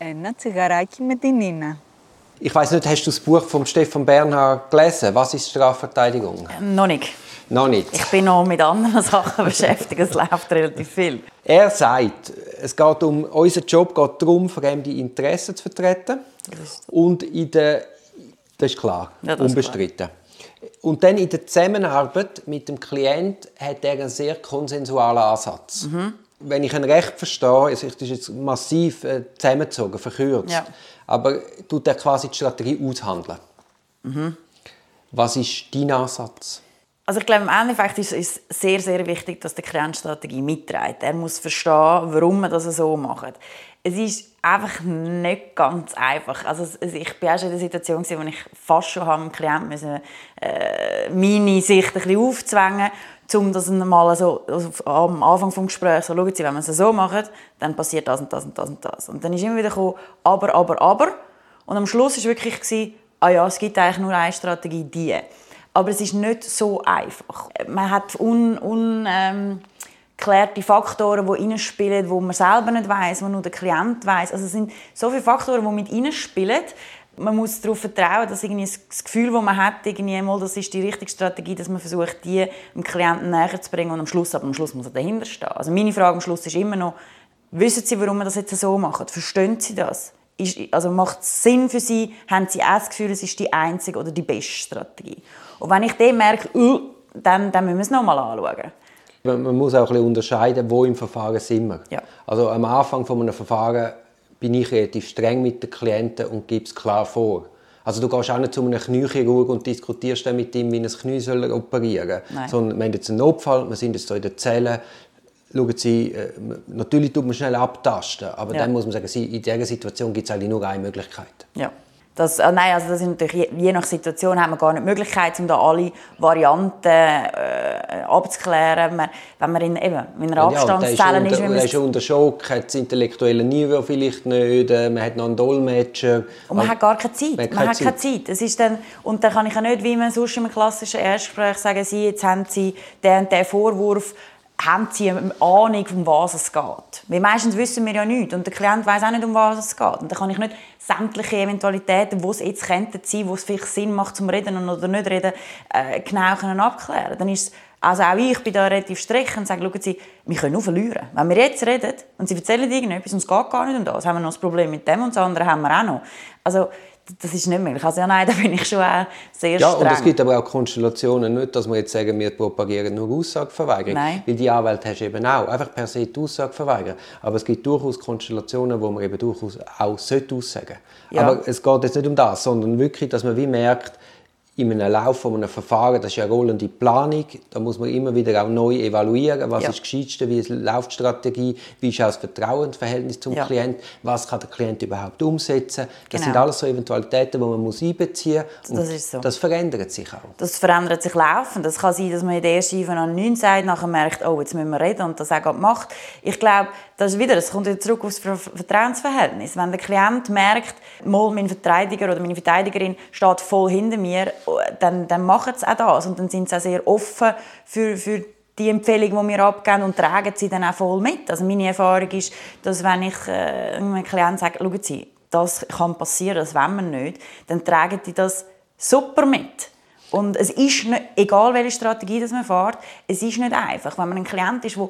Ένα τσιγαράκι με την Νίνα. Ich weiß nicht, hast du das Buch von Stefan Bernhard gelesen? Was ist Strafverteidigung? Noch nicht. Noch nicht. Ich bin noch mit anderen Sachen beschäftigt. Es läuft relativ viel. Er sagt, es geht um, unser Job geht darum, fremde Interessen zu vertreten. Und in der, das ist klar, Ja, das ist unbestritten. Und dann in der Zusammenarbeit mit dem Klient hat er einen sehr konsensualen Ansatz. Mhm. Wenn ich ein Recht verstehe, das ist jetzt massiv äh, zusammengezogen, verkürzt, Ja. aber tut er quasi die Strategie aushandeln. Mhm. Was ist dein Ansatz? Also ich glaube, im Endeffekt ist es sehr, sehr wichtig, dass der Klient Strategie mitträgt. Er muss verstehen, warum man das so macht. Es ist einfach nicht ganz einfach. Also es- es- ich war auch schon in der Situation, gewesen, wo ich fast schon habe dem Klienten müssen, äh, meine Sicht ein bisschen aufzwängen um das mal so also am Anfang des Gesprächs so, schauen Sie, wenn wir es so machen, dann passiert das und das und das und das. Und dann ist immer wieder gekommen, aber, aber, aber. Und am Schluss war wirklich, gewesen, ah ja, es gibt eigentlich nur eine Strategie, die. Aber es ist nicht so einfach. Man hat un, un, ähm, Faktoren, die reinspielen, die man selber nicht weiß, die nur der Klient weiß. Also es sind so viele Faktoren, die mit reinspielen. Man muss darauf vertrauen, dass irgendwie das Gefühl, das man hat, irgendwie mal, das ist die richtige Strategie, dass man versucht, die dem Klienten näher zu bringen und am Schluss, aber am Schluss muss er dahinter stehen. Also meine Frage am Schluss ist immer noch, wissen Sie, warum man das jetzt so macht? Verstehen Sie das? Ist, also macht es Sinn für Sie? Haben Sie auch das Gefühl, es ist die einzige oder die beste Strategie? Und wenn ich dann merke, uh, dann, dann müssen wir es nochmal anschauen. Man muss auch ein bisschen unterscheiden, wo im Verfahren sind wir. Ja. Also am Anfang von einem Verfahren bin ich relativ streng mit den Klienten und gebe es klar vor. Also du gehst auch nicht zu einem Kniechirurg und diskutierst dann mit ihm, wie das Knie soll operieren soll. Sondern wir haben jetzt einen Notfall, wir sind jetzt hier in der Zelle. Schauen Sie, äh, natürlich tut man schnell abtasten, aber Ja. dann muss man sagen, in dieser Situation gibt es eigentlich nur eine Möglichkeit. Ja. Das, äh, nein, also das ist natürlich, je, nach Situation haben wir gar nicht die Möglichkeit, um da alle Varianten äh, abzuklären. Man, wenn man in, eben, in einer Abstandszelle ja, ist, man ist unter, Schock, hat das intellektuelle Niveau vielleicht nicht, äh, man hat noch einen Dolmetscher. Und man hat gar keine Zeit. Man hat Man keine hat keine Zeit. Es ist dann, und dann kann ich ja nicht, wie man sonst im klassischen Erstgespräch sagen, Sie, jetzt haben Sie den und den Vorwurf, haben Sie eine Ahnung, um was es geht? Weil meistens wissen wir ja nichts und der Klient weiß auch nicht, um was es geht. Und dann kann ich nicht sämtliche Eventualitäten, wo es jetzt könnten sein, wo es vielleicht Sinn macht zum Reden oder nicht reden, äh, genau können abklären. Dann ist also auch ich bin da relativ streng und sage, schauen Sie, wir können nur verlieren. Wenn wir jetzt reden und Sie erzählen irgendetwas und es geht gar nicht um das, haben wir noch das Problem mit dem und das andere haben wir auch noch. Also das ist nicht möglich. Also ja, nein, da bin ich schon auch sehr Ja, streng. und es gibt aber auch Konstellationen, nicht, dass wir jetzt sagen, wir propagieren nur Aussageverweigerung. Nein. Weil die Anwälte hast du eben auch. Einfach per se die Aussage verweigern. Aber es gibt durchaus Konstellationen, wo man eben durchaus auch sollte aussagen Ja. Aber es geht jetzt nicht um das, sondern wirklich, dass man wie merkt, in einem Lauf von einem Verfahren, das ist ja eine rollende Planung, da muss man immer wieder auch neu evaluieren, was Ja. ist das Gescheitste, wie läuft die Strategie, wie ist auch das Vertrauensverhältnis zum Ja. Klient, was kann der Klient überhaupt umsetzen. Das Genau. sind alles so Eventualitäten, die man muss einbeziehen muss. Das ist so. Das verändert sich auch. Das verändert sich laufend. Es kann sein, dass man in der ersten von an 9 sagt, nachher merkt, oh, jetzt müssen wir reden und das auch gerade macht. Ich glaube, das ist wieder, es kommt wieder zurück aufs Ver- Vertrauensverhältnis. Wenn der Klient merkt, mal mein Verteidiger oder meine Verteidigerin steht voll hinter mir, dann, dann machen sie auch das und dann sind sie auch sehr offen für, für die Empfehlung, die wir abgeben und tragen sie dann auch voll mit. Also meine Erfahrung ist, dass wenn ich äh, einem Klienten sage, schauen Sie, das kann passieren, das wollen wir nicht, dann tragen die das super mit. Und es ist nicht, egal welche Strategie das man fährt, es ist nicht einfach. Wenn man ein Klient ist, der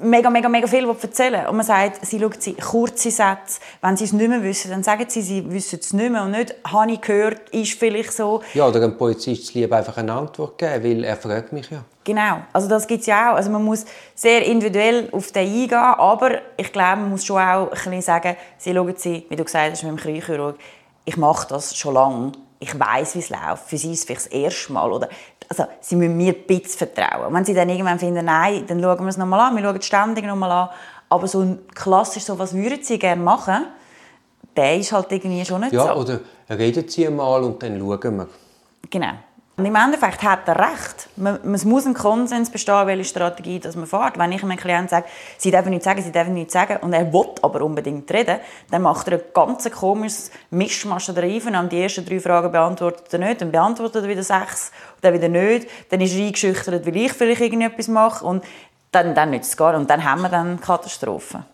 mega, mega, mega viel erzählen will und man sagt, sie schaut sie kurze Sätze, wenn sie es nicht mehr wissen, dann sagen sie, sie wissen es nicht mehr und nicht, habe ich gehört, ist vielleicht so. Ja, oder ein Polizist lieber einfach eine Antwort geben, weil er fragt mich ja. Genau, also das gibt es ja auch. Also man muss sehr individuell auf den eingehen, aber ich glaube, man muss schon auch ein bisschen sagen, sie schauen sie, wie du gesagt hast, mit dem Kreichchirurg, ich mache das schon lange, ich weiß, wie es läuft. Für sie ist es vielleicht das erste Mal. Oder, also, sie müssen mir ein bisschen vertrauen. Und wenn sie dann irgendwann finden, nein, dann schauen wir es nochmal an, wir schauen es ständig nochmal an. Aber so ein klassisch, so, was würden sie gerne machen, der ist halt irgendwie schon nicht Ja, so. oder reden Sie mal und dann schauen wir. Genau. Und im Endeffekt hat er recht. Man, es muss ein Konsens bestehen, welche Strategie das man fährt. Wenn ich einem Klienten sage, sie dürfen nichts sagen, sie dürfen nichts sagen, und er will aber unbedingt reden, dann macht er ein ganz komisches Mischmasch da rein. Und die ersten drei Fragen beantwortet er nicht, dann beantwortet er wieder sechs, dann wieder nicht. Dann ist er eingeschüchtert, weil ich vielleicht irgendetwas mache, und dann, dann nützt es gar. Und dann haben wir dann Katastrophen.